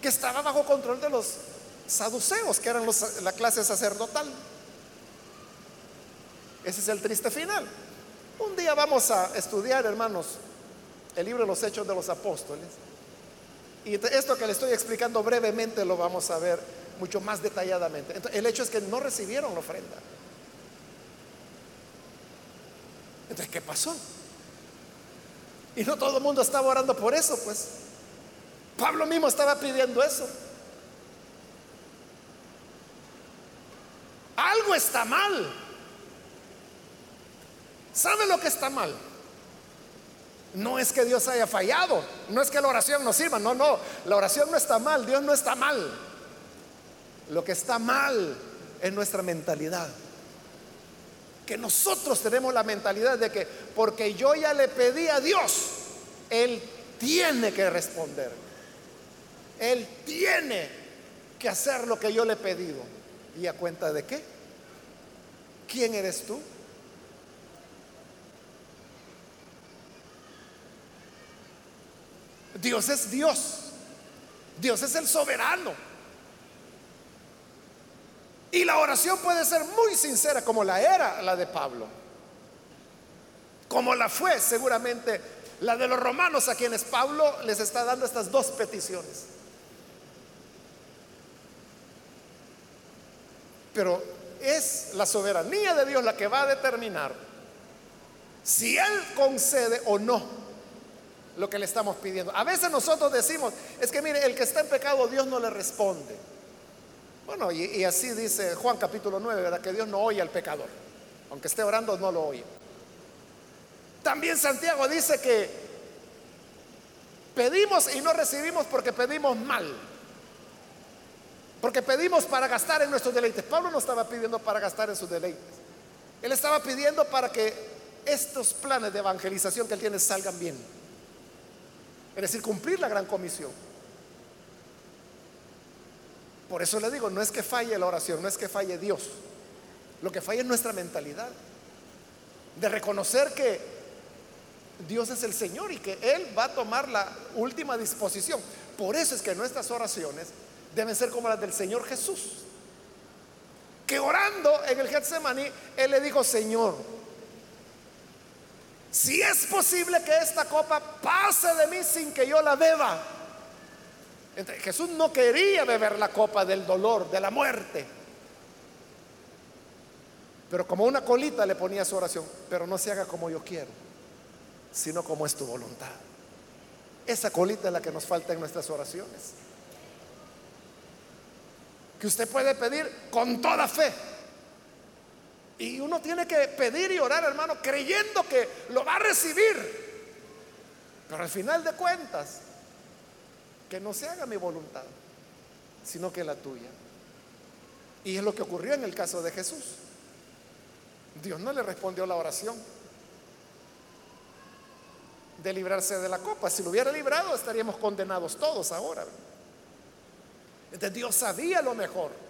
que estaba bajo control de los saduceos, que eran la clase sacerdotal. Ese es el triste final. Un día vamos a estudiar, hermanos, el libro de los Hechos de los Apóstoles. Y esto que le estoy explicando brevemente lo vamos a ver mucho más detalladamente. el hecho es que no recibieron la ofrenda. Entonces, ¿qué pasó? Y no todo el mundo estaba orando por eso, pues. Pablo mismo estaba pidiendo eso. Algo está mal. ¿Sabe lo que está mal? No es que Dios haya fallado, no es que la oración no sirva, no, no, la oración no está mal, Dios no está mal. Lo que está mal es nuestra mentalidad. Que nosotros tenemos la mentalidad de que porque yo ya le pedí a Dios, Él tiene que responder. Él tiene que hacer lo que yo le he pedido. ¿Y a cuenta de qué? ¿Quién eres tú? Dios es Dios. Dios es el soberano. Y la oración puede ser muy sincera como la era la de Pablo. Como la fue seguramente la de los romanos a quienes Pablo les está dando estas dos peticiones. Pero es la soberanía de Dios la que va a determinar si Él concede o no lo que le estamos pidiendo. A veces nosotros decimos, es que mire, el que está en pecado Dios no le responde. Bueno, y, así dice Juan capítulo 9, ¿verdad? Que Dios no oye al pecador. Aunque esté orando, no lo oye. También Santiago dice que pedimos y no recibimos porque pedimos mal. Porque pedimos para gastar en nuestros deleites. Pablo no estaba pidiendo para gastar en sus deleites. Él estaba pidiendo para que estos planes de evangelización que él tiene salgan bien. Es decir, cumplir la gran comisión. Por eso le digo, no es que falle la oración, no es que falle Dios. Lo que falla es nuestra mentalidad. De reconocer que Dios es el Señor y que Él va a tomar la última disposición. Por eso es que nuestras oraciones deben ser como las del Señor Jesús. Que orando en el Getsemaní, Él le dijo, Señor, si es posible que esta copa pase de mí sin que yo la beba. Jesús no quería beber la copa del dolor, de la muerte. Pero como una colita le ponía su oración, pero no se haga como yo quiero, sino como es tu voluntad. Esa colita es la que nos falta en nuestras oraciones. Que usted puede pedir con toda fe. Y uno tiene que pedir y orar, hermano, creyendo que lo va a recibir. Pero al final de cuentas, que no se haga mi voluntad, sino que la tuya. Y es lo que ocurrió en el caso de Jesús. Dios no le respondió la oración de librarse de la copa. Si lo hubiera librado, estaríamos condenados todos ahora. Entonces Dios sabía lo mejor.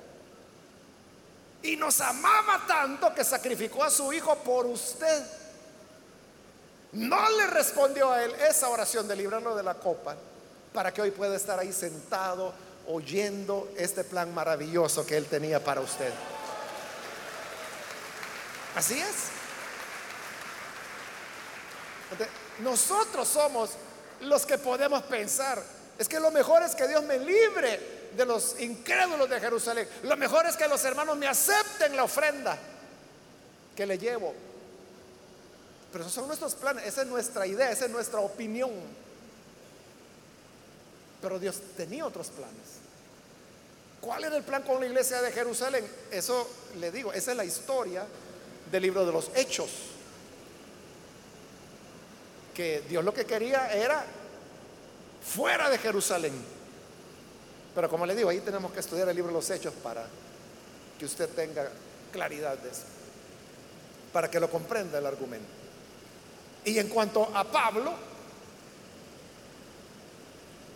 Y nos amaba tanto que sacrificó a su hijo por usted. No le respondió a él esa oración de librarlo de la copa para que hoy pueda estar ahí sentado oyendo este plan maravilloso que él tenía para usted. Así es. nosotros somos los que podemos pensar, es que lo mejor es que Dios me libre de los incrédulos de Jerusalén. Lo mejor es que los hermanos me acepten la ofrenda que le llevo. Pero esos son nuestros planes, esa es nuestra idea, esa es nuestra opinión. Pero Dios tenía otros planes. ¿Cuál era el plan con la iglesia de Jerusalén? Eso le digo, esa es la historia del libro de los hechos. Que Dios lo que quería era fuera de Jerusalén. Pero como le digo, ahí tenemos que estudiar el libro de los hechos para que usted tenga claridad de eso, para que lo comprenda el argumento. Y en cuanto a Pablo,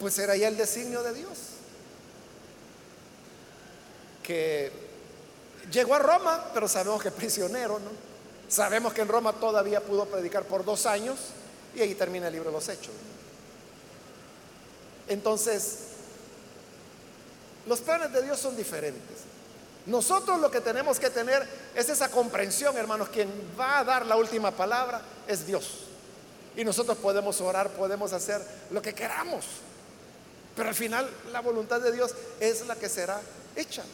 pues era ya el designio de Dios, que llegó a Roma, pero sabemos que prisionero, ¿no? Sabemos que en Roma todavía pudo predicar por dos años y ahí termina el libro de los hechos. Entonces, los planes de Dios son diferentes. Nosotros lo que tenemos que tener es esa comprensión, hermanos. Quien va a dar la última palabra es Dios. Y nosotros podemos orar, podemos hacer lo que queramos. Pero al final la voluntad de Dios es la que será hecha.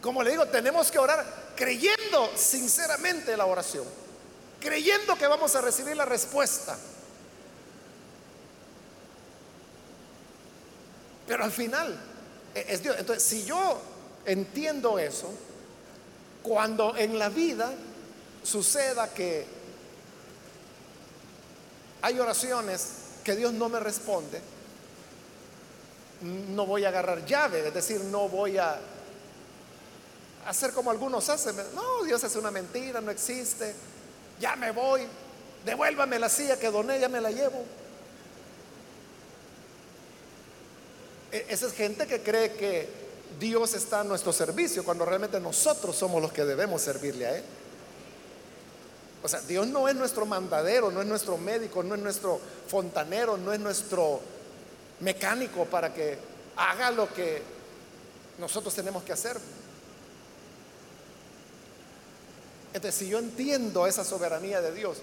Como le digo, tenemos que orar creyendo sinceramente la oración. Creyendo que vamos a recibir la respuesta. Pero al final e-, es Dios. Entonces, si yo entiendo eso, cuando en la vida suceda que hay oraciones que Dios no me responde, no voy a agarrar llave, es decir, no voy a hacer como algunos hacen. No, Dios es una mentira, no existe. Ya me voy, devuélvame la silla que doné, ya me la llevo. Esa es gente que cree que Dios está a nuestro servicio cuando realmente nosotros somos los que debemos servirle a Él. O sea, Dios no es nuestro mandadero, no es nuestro médico, no es nuestro fontanero, no es nuestro mecánico para que haga lo que nosotros tenemos que hacer. Entonces, si yo entiendo esa soberanía de Dios,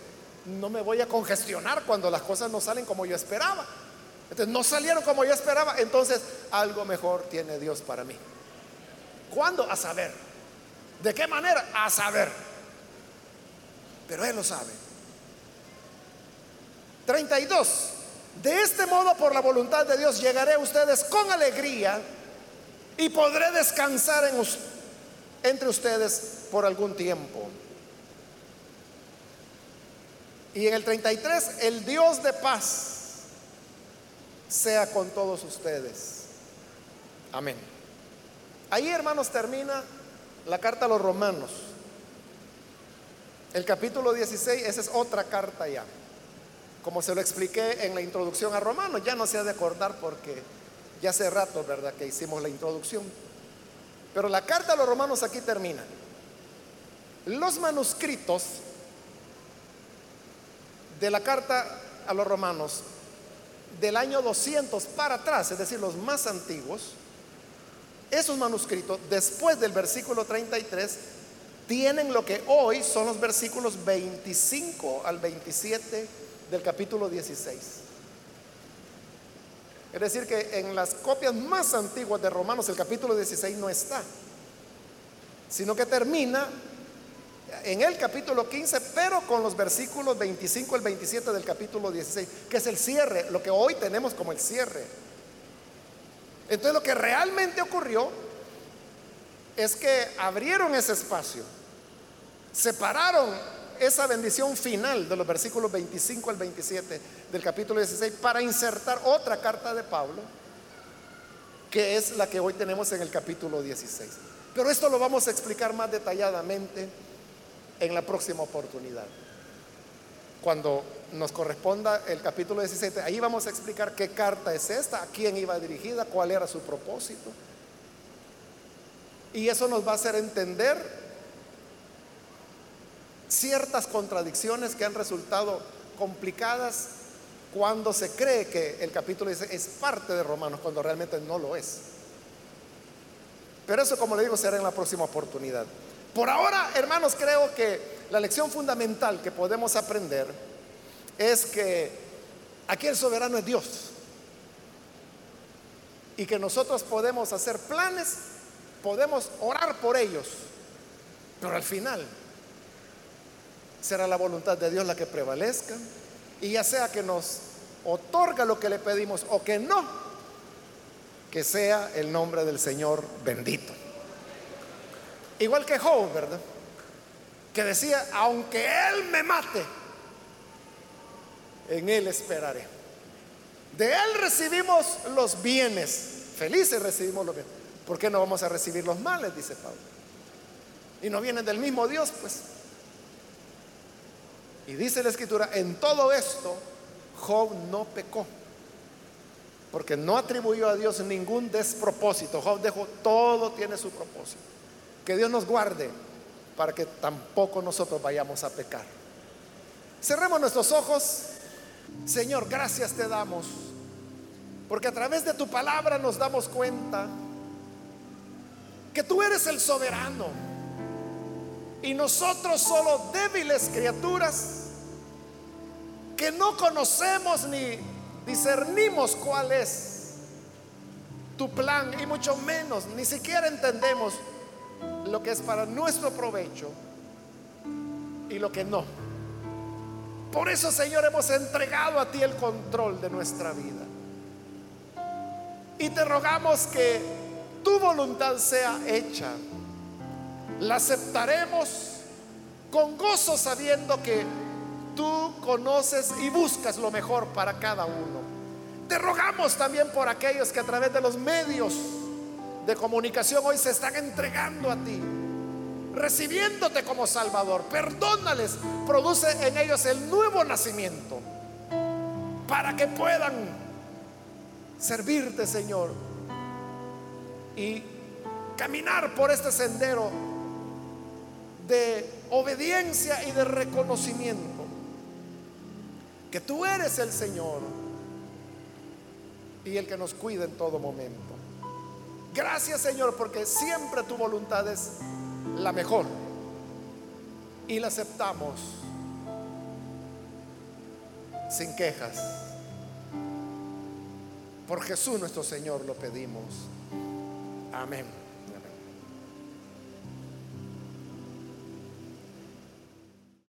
no me voy a congestionar cuando las cosas no salen como yo esperaba. Entonces no salieron como yo esperaba. Entonces algo mejor tiene Dios para mí. ¿Cuándo? A saber. ¿De qué manera? A saber. Pero Él lo sabe. 32. De este modo, por la voluntad de Dios, llegaré a ustedes con alegría y podré descansar en entre ustedes por algún tiempo. Y en el 33, el Dios de paz sea con todos ustedes. Amén. Ahí, hermanos, termina la carta a los romanos. El capítulo 16, esa es otra carta ya. Como se lo expliqué en la introducción a Romanos, ya no se ha de acordar porque ya hace rato, ¿verdad?, que hicimos la introducción. Pero la carta a los romanos aquí termina. Los manuscritos de la carta a los romanos del año 200 para atrás, es decir, los más antiguos, esos manuscritos, después del versículo 33, tienen lo que hoy son los versículos 25 al 27 del capítulo 16. Es decir, que en las copias más antiguas de Romanos el capítulo 16 no está, sino que termina en el capítulo 15, pero con los versículos 25 al 27 del capítulo 16, que es el cierre, lo que hoy tenemos como el cierre. Entonces lo que realmente ocurrió es que abrieron ese espacio, separaron esa bendición final de los versículos 25 al 27 del capítulo 16 para insertar otra carta de Pablo, que es la que hoy tenemos en el capítulo 16. Pero esto lo vamos a explicar más detalladamente en la próxima oportunidad. Cuando nos corresponda el capítulo 17, ahí vamos a explicar qué carta es esta, a quién iba dirigida, cuál era su propósito. Y eso nos va a hacer entender ciertas contradicciones que han resultado complicadas cuando se cree que el capítulo 16 es parte de Romanos, cuando realmente no lo es. Pero eso, como le digo, será en la próxima oportunidad. Por ahora, hermanos, creo que la lección fundamental que podemos aprender es que aquí el soberano es Dios. Y que nosotros podemos hacer planes, podemos orar por ellos, pero al final será la voluntad de Dios la que prevalezca. Y ya sea que nos otorga lo que le pedimos o que no, que sea el nombre del Señor bendito. Igual que Job, ¿verdad? Que decía, aunque Él me mate, en Él esperaré. De Él recibimos los bienes, felices recibimos los bienes. ¿Por qué no vamos a recibir los males? Dice Pablo. Y no vienen del mismo Dios, pues. Y dice la escritura, en todo esto Job no pecó, porque no atribuyó a Dios ningún despropósito. Job dejó, todo tiene su propósito. Que Dios nos guarde para que tampoco nosotros vayamos a pecar. Cerremos nuestros ojos. Señor, gracias te damos, porque a través de tu palabra nos damos cuenta que tú eres el soberano y nosotros solo débiles criaturas que no conocemos ni discernimos cuál es tu plan y mucho menos, ni siquiera entendemos lo que es para nuestro provecho y lo que no. Por eso, Señor, hemos entregado a ti el control de nuestra vida. Y te rogamos que tu voluntad sea hecha. La aceptaremos con gozo sabiendo que tú conoces y buscas lo mejor para cada uno. Te rogamos también por aquellos que a través de los medios de comunicación hoy se están entregando a ti, recibiéndote como Salvador. Perdónales, produce en ellos el nuevo nacimiento para que puedan servirte, Señor, y caminar por este sendero de obediencia y de reconocimiento que tú eres el Señor y el que nos cuida en todo momento. Gracias Señor porque siempre tu voluntad es la mejor y la aceptamos sin quejas. Por Jesús nuestro Señor lo pedimos. Amén.